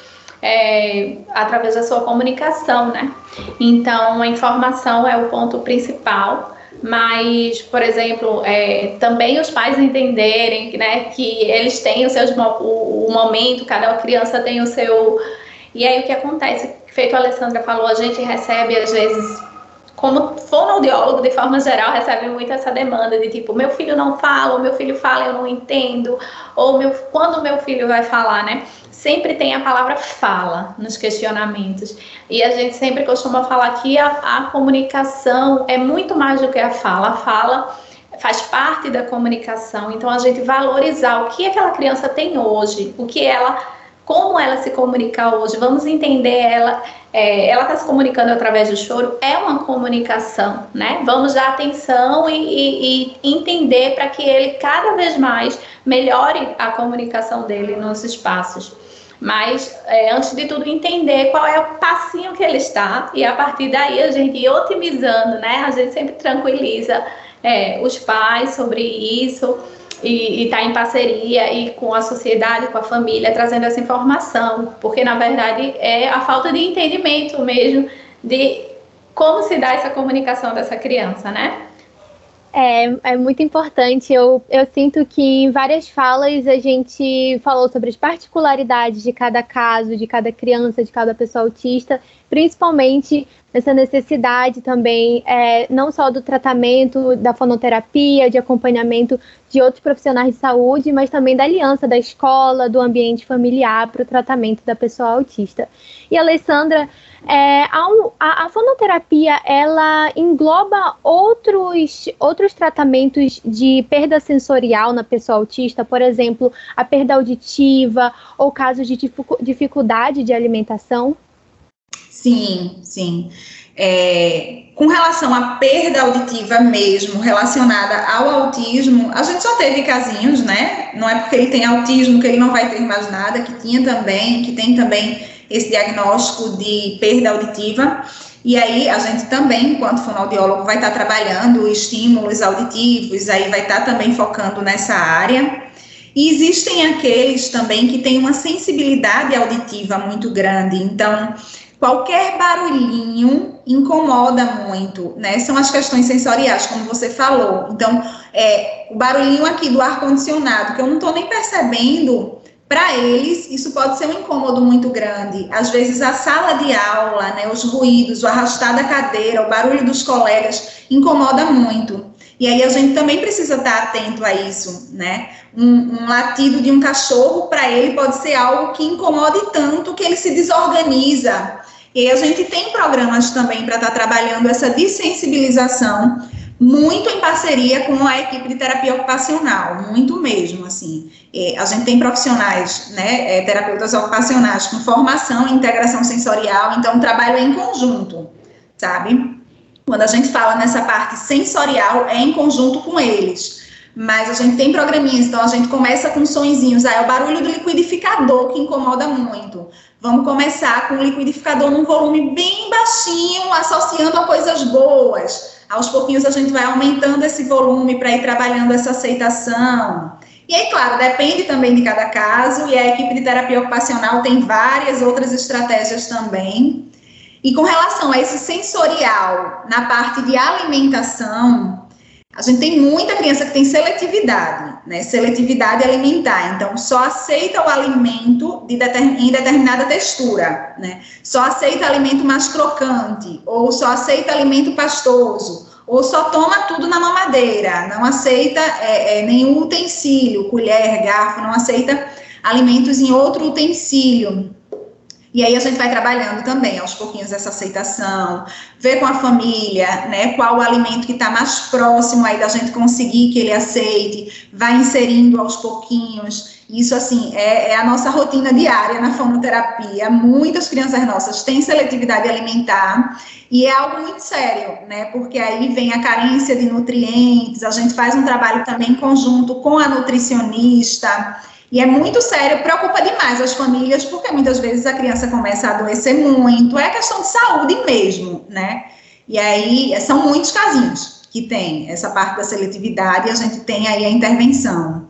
É, através da sua comunicação, né? Então, a informação é o ponto principal mas, por exemplo, é, também os pais entenderem né, que eles têm o, seu, o, o momento, cada criança tem o seu. E aí o que acontece? Feito a Alessandra falou, a gente recebe às vezes como fonoaudiólogo, de forma geral, recebe muito essa demanda de tipo, meu filho não fala, ou meu filho fala, eu não entendo, ou meu, quando meu filho vai falar, né? sempre tem a palavra fala nos questionamentos. E a gente sempre costuma falar que a, a comunicação é muito mais do que a fala. A fala faz parte da comunicação. Então a gente valorizar o que aquela criança tem hoje, o que ela, como ela se comunica hoje. Vamos entender ela. É, ela está se comunicando através do choro, é uma comunicação, né? Vamos dar atenção e, e, e entender para que ele cada vez mais melhore a comunicação dele nos espaços. Mas, é, antes de tudo, entender qual é o passinho que ele está e a partir daí a gente ir otimizando, né? A gente sempre tranquiliza é, os pais sobre isso e estar tá em parceria e com a sociedade, com a família, trazendo essa informação, porque na verdade é a falta de entendimento mesmo de como se dá essa comunicação dessa criança, né? É, é muito importante. Eu, eu sinto que em várias falas a gente falou sobre as particularidades de cada caso, de cada criança, de cada pessoa autista, principalmente essa necessidade também, é, não só do tratamento, da fonoterapia, de acompanhamento de outros profissionais de saúde, mas também da aliança da escola, do ambiente familiar para o tratamento da pessoa autista. E, Alessandra, é, a, a, a, fonoterapia ela engloba outros, outros tratamentos de perda sensorial na pessoa autista, por exemplo, a perda auditiva ou casos de dificuldade de alimentação? Sim, sim. É, com relação à perda auditiva mesmo, relacionada ao autismo, a gente já teve casinhos, né? Não é porque ele tem autismo que ele não vai ter mais nada, que tinha também, que tem também esse diagnóstico de perda auditiva. E aí a gente também, enquanto fonoaudiólogo, vai estar trabalhando estímulos auditivos, aí vai estar também focando nessa área. E existem aqueles também que têm uma sensibilidade auditiva muito grande, então qualquer barulhinho incomoda muito, né? São as questões sensoriais, como você falou. Então, é, o barulhinho aqui do ar-condicionado, que eu não estou nem percebendo, para eles, isso pode ser um incômodo muito grande. Às vezes, a sala de aula, né, os ruídos, o arrastar da cadeira, o barulho dos colegas, incomoda muito. E aí a gente também precisa estar atento a isso, né? Um, um latido de um cachorro, para ele, pode ser algo que incomode tanto que ele se desorganiza. E a gente tem programas também para estar trabalhando essa dessensibilização muito em parceria com a equipe de terapia ocupacional, muito mesmo, assim. É, a gente tem profissionais, né, é, terapeutas ocupacionais com formação em integração sensorial, então trabalho é em conjunto, sabe? Quando a gente fala nessa parte sensorial, é em conjunto com eles. Mas a gente tem programinhas, então a gente começa com sonzinhos. Ah, é o barulho do liquidificador que incomoda muito. Vamos começar com o liquidificador num volume bem baixinho, associando a coisas boas aos pouquinhos a gente vai aumentando esse volume para ir trabalhando essa aceitação. E aí, claro, depende também de cada caso, e a equipe de terapia ocupacional tem várias outras estratégias também. E com relação a esse sensorial, na parte de alimentação, a gente tem muita criança que tem seletividade, né? Seletividade alimentar. Então, só aceita o alimento de em determinada textura, né? Só aceita alimento mais crocante, ou só aceita alimento pastoso, ou só toma tudo na mamadeira, não aceita é, é, nenhum utensílio, colher, garfo, não aceita alimentos em outro utensílio. E aí a gente vai trabalhando também aos pouquinhos essa aceitação, ver com a família, né, qual o alimento que está mais próximo aí da gente conseguir que ele aceite, vai inserindo aos pouquinhos. Isso, assim, é, é a nossa rotina diária na fonoterapia. Muitas crianças nossas têm seletividade alimentar e é algo muito sério, né, porque aí vem a carência de nutrientes, a gente faz um trabalho também em conjunto com a nutricionista, e é muito sério, preocupa demais as famílias, porque muitas vezes a criança começa a adoecer muito, é questão de saúde mesmo, né? E aí são muitos casinhos que tem essa parte da seletividade e a gente tem aí a intervenção.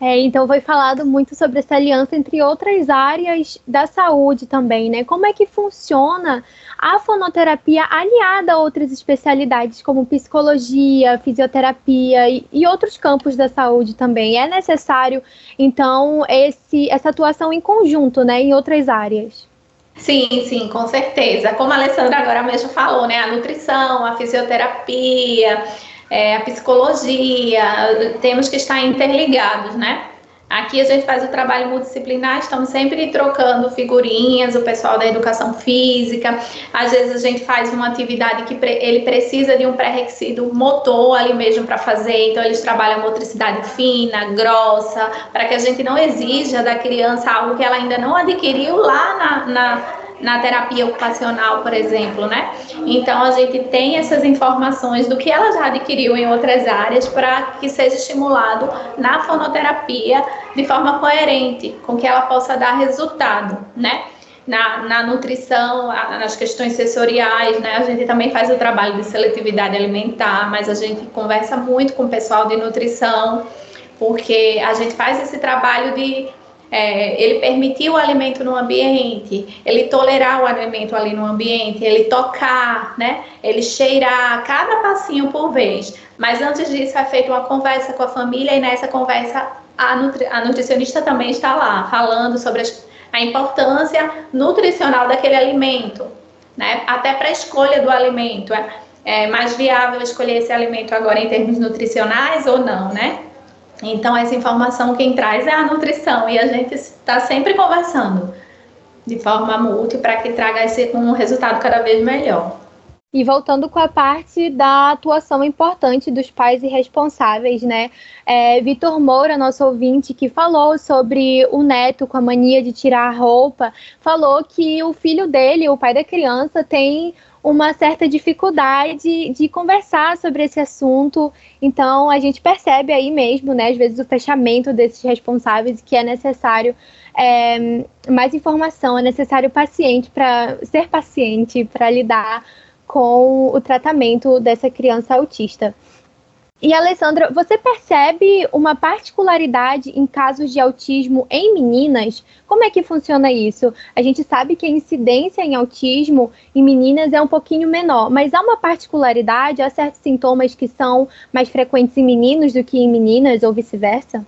É, então foi falado muito sobre essa aliança entre outras áreas da saúde também, né? Como é que funciona a fonoterapia aliada a outras especialidades como psicologia, fisioterapia e, e outros campos da saúde também? É necessário, então, esse, essa atuação em conjunto, né, em outras áreas? Sim, sim, com certeza. Como a Alessandra agora mesmo falou, né? A nutrição, a fisioterapia, é, a psicologia, temos que estar interligados, né? Aqui a gente faz o trabalho multidisciplinar, estamos sempre trocando figurinhas, o pessoal da educação física. Às vezes a gente faz uma atividade que ele precisa de um pré-requisito motor ali mesmo para fazer, então eles trabalham motricidade fina, grossa, para que a gente não exija da criança algo que ela ainda não adquiriu lá na, na na terapia ocupacional, por exemplo, né? Então a gente tem essas informações do que ela já adquiriu em outras áreas para que seja estimulado na fonoterapia de forma coerente, com que ela possa dar resultado, né? Na, na nutrição, nas questões sensoriais, né? A gente também faz o trabalho de seletividade alimentar, mas a gente conversa muito com o pessoal de nutrição, porque a gente faz esse trabalho de é, ele permitir o alimento no ambiente, ele tolerar o alimento ali no ambiente, ele tocar, né? Ele cheirar cada passinho por vez. Mas antes disso é feita uma conversa com a família e nessa conversa a, nutri a nutricionista também está lá falando sobre as, a importância nutricional daquele alimento, né? Até para a escolha do alimento. É, é mais viável escolher esse alimento agora em termos nutricionais ou não, né? Então, essa informação quem traz é a nutrição e a gente está sempre conversando de forma mútua para que traga esse, um resultado cada vez melhor. E voltando com a parte da atuação importante dos pais e responsáveis, né? É, Vitor Moura, nosso ouvinte, que falou sobre o neto com a mania de tirar a roupa, falou que o filho dele, o pai da criança, tem uma certa dificuldade de conversar sobre esse assunto. Então, a gente percebe aí mesmo, né, às vezes, o fechamento desses responsáveis, que é necessário é, mais informação, é necessário paciente para ser paciente para lidar com o tratamento dessa criança autista. E Alessandra, você percebe uma particularidade em casos de autismo em meninas? Como é que funciona isso? A gente sabe que a incidência em autismo em meninas é um pouquinho menor, mas há uma particularidade, há certos sintomas que são mais frequentes em meninos do que em meninas ou vice-versa?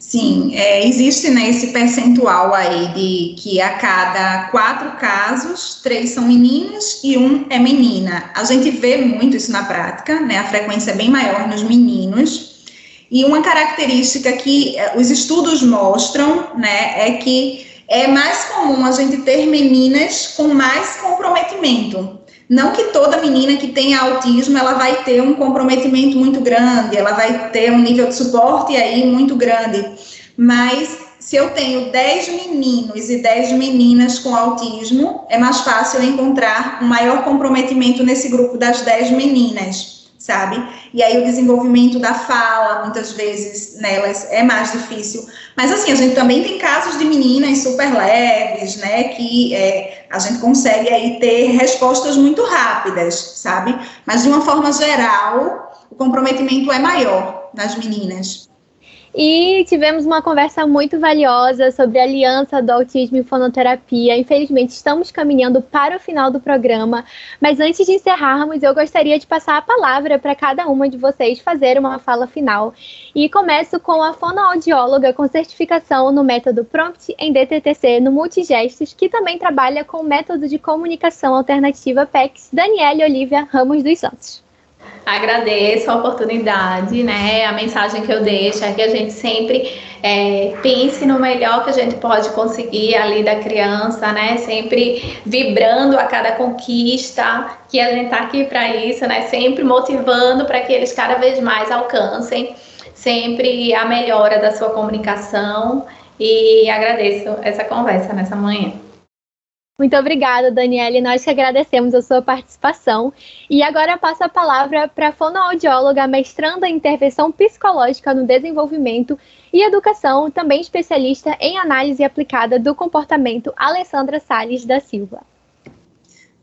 Sim, é, existe né, esse percentual aí de que a cada quatro casos, três são meninos e um é menina. A gente vê muito isso na prática, né? A frequência é bem maior nos meninos. E uma característica que é, os estudos mostram, né, é que é mais comum a gente ter meninas com mais comprometimento. Não que toda menina que tenha autismo ela vai ter um comprometimento muito grande, ela vai ter um nível de suporte aí muito grande, mas se eu tenho 10 meninos e 10 meninas com autismo, é mais fácil encontrar um maior comprometimento nesse grupo das 10 meninas sabe? E aí o desenvolvimento da fala, muitas vezes, nelas é mais difícil. Mas assim, a gente também tem casos de meninas super leves, né, que é, a gente consegue aí ter respostas muito rápidas, sabe? Mas de uma forma geral, o comprometimento é maior nas meninas. E tivemos uma conversa muito valiosa sobre a aliança do autismo e fonoterapia. Infelizmente, estamos caminhando para o final do programa, mas antes de encerrarmos, eu gostaria de passar a palavra para cada uma de vocês fazer uma fala final. E começo com a fonoaudióloga com certificação no método Prompt em DTTC no Multigestos, que também trabalha com o método de comunicação alternativa PEX, Daniele Olivia Ramos dos Santos. Agradeço a oportunidade, né? A mensagem que eu deixo é que a gente sempre é, pense no melhor que a gente pode conseguir ali da criança, né? Sempre vibrando a cada conquista, que a gente está aqui para isso, né? Sempre motivando para que eles cada vez mais alcancem sempre a melhora da sua comunicação e agradeço essa conversa nessa manhã. Muito obrigada, Daniele. Nós que agradecemos a sua participação. E agora passo a palavra para a fonoaudióloga mestranda em intervenção psicológica no desenvolvimento e educação, também especialista em análise aplicada do comportamento, Alessandra Sales da Silva.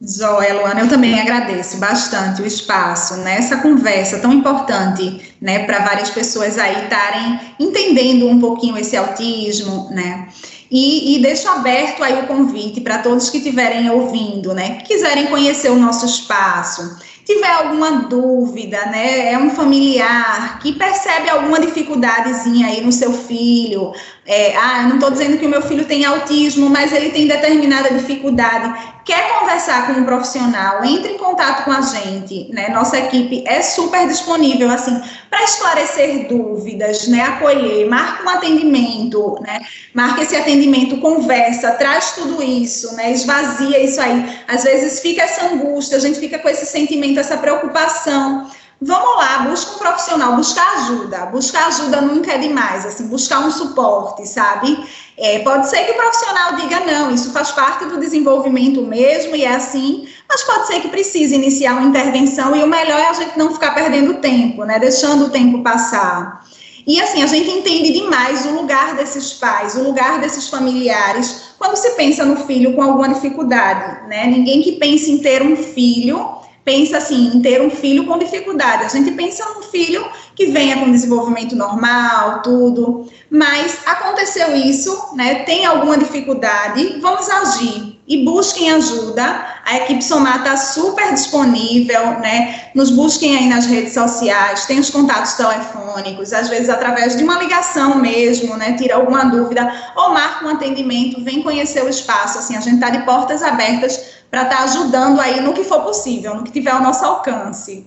Joia, Luana, eu também agradeço bastante o espaço nessa né, conversa tão importante, né, para várias pessoas aí estarem entendendo um pouquinho esse autismo, né? E, e deixo aberto aí o convite para todos que estiverem ouvindo, né, que quiserem conhecer o nosso espaço, tiver alguma dúvida, né, é um familiar que percebe alguma dificuldadezinha aí no seu filho, é, ah, não estou dizendo que o meu filho tem autismo, mas ele tem determinada dificuldade, quer conversar com um profissional, entre em contato com a gente, né? Nossa equipe é super disponível, assim, para esclarecer dúvidas, né? Acolher, marca um atendimento, né? Marca esse atendimento, conversa, traz tudo isso, né? Esvazia isso aí. Às vezes fica essa angústia, a gente fica com esse sentimento, essa preocupação. Vamos lá, busca um profissional, buscar ajuda. Buscar ajuda nunca é demais, assim, buscar um suporte, sabe? É, pode ser que o profissional diga não, isso faz parte do desenvolvimento mesmo e é assim, mas pode ser que precise iniciar uma intervenção e o melhor é a gente não ficar perdendo tempo, né? Deixando o tempo passar. E assim, a gente entende demais o lugar desses pais, o lugar desses familiares, quando se pensa no filho com alguma dificuldade, né? Ninguém que pense em ter um filho pensa assim em ter um filho com dificuldade. A gente pensa num filho que venha com desenvolvimento normal, tudo. Mas aconteceu isso, né? Tem alguma dificuldade, vamos agir e busquem ajuda. A equipe Somar está super disponível, né? Nos busquem aí nas redes sociais, tem os contatos telefônicos, às vezes através de uma ligação mesmo, né? Tira alguma dúvida ou marca um atendimento, vem conhecer o espaço. Assim, a gente está de portas abertas para estar tá ajudando aí no que for possível, no que tiver ao nosso alcance.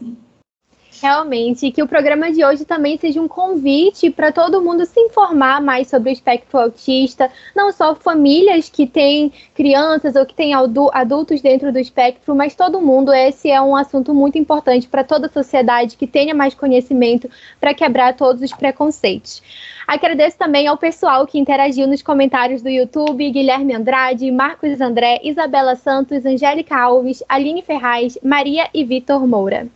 Realmente, que o programa de hoje também seja um convite para todo mundo se informar mais sobre o espectro autista, não só famílias que têm crianças ou que têm adultos dentro do espectro, mas todo mundo. Esse é um assunto muito importante para toda a sociedade que tenha mais conhecimento para quebrar todos os preconceitos. Agradeço também ao pessoal que interagiu nos comentários do YouTube: Guilherme Andrade, Marcos André, Isabela Santos, Angélica Alves, Aline Ferraz, Maria e Vitor Moura.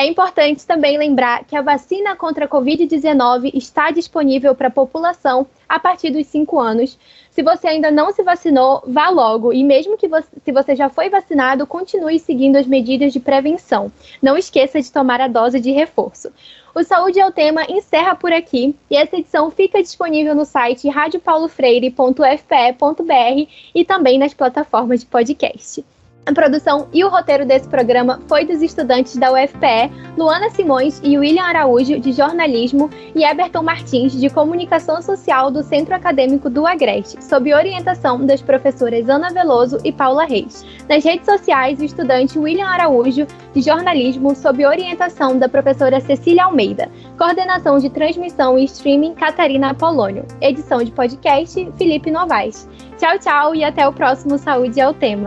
É importante também lembrar que a vacina contra a Covid-19 está disponível para a população a partir dos 5 anos. Se você ainda não se vacinou, vá logo. E mesmo que você, se você já foi vacinado, continue seguindo as medidas de prevenção. Não esqueça de tomar a dose de reforço. O Saúde é o Tema encerra por aqui e essa edição fica disponível no site radiopaulofreire.fpe.br e também nas plataformas de podcast. A produção e o roteiro desse programa foi dos estudantes da UFPE, Luana Simões e William Araújo, de jornalismo, e Eberton Martins, de comunicação social do Centro Acadêmico do Agreste, sob orientação das professoras Ana Veloso e Paula Reis. Nas redes sociais, o estudante William Araújo, de jornalismo, sob orientação da professora Cecília Almeida. Coordenação de transmissão e streaming, Catarina Apolônio. Edição de podcast, Felipe Novaes. Tchau, tchau e até o próximo Saúde é o Tema.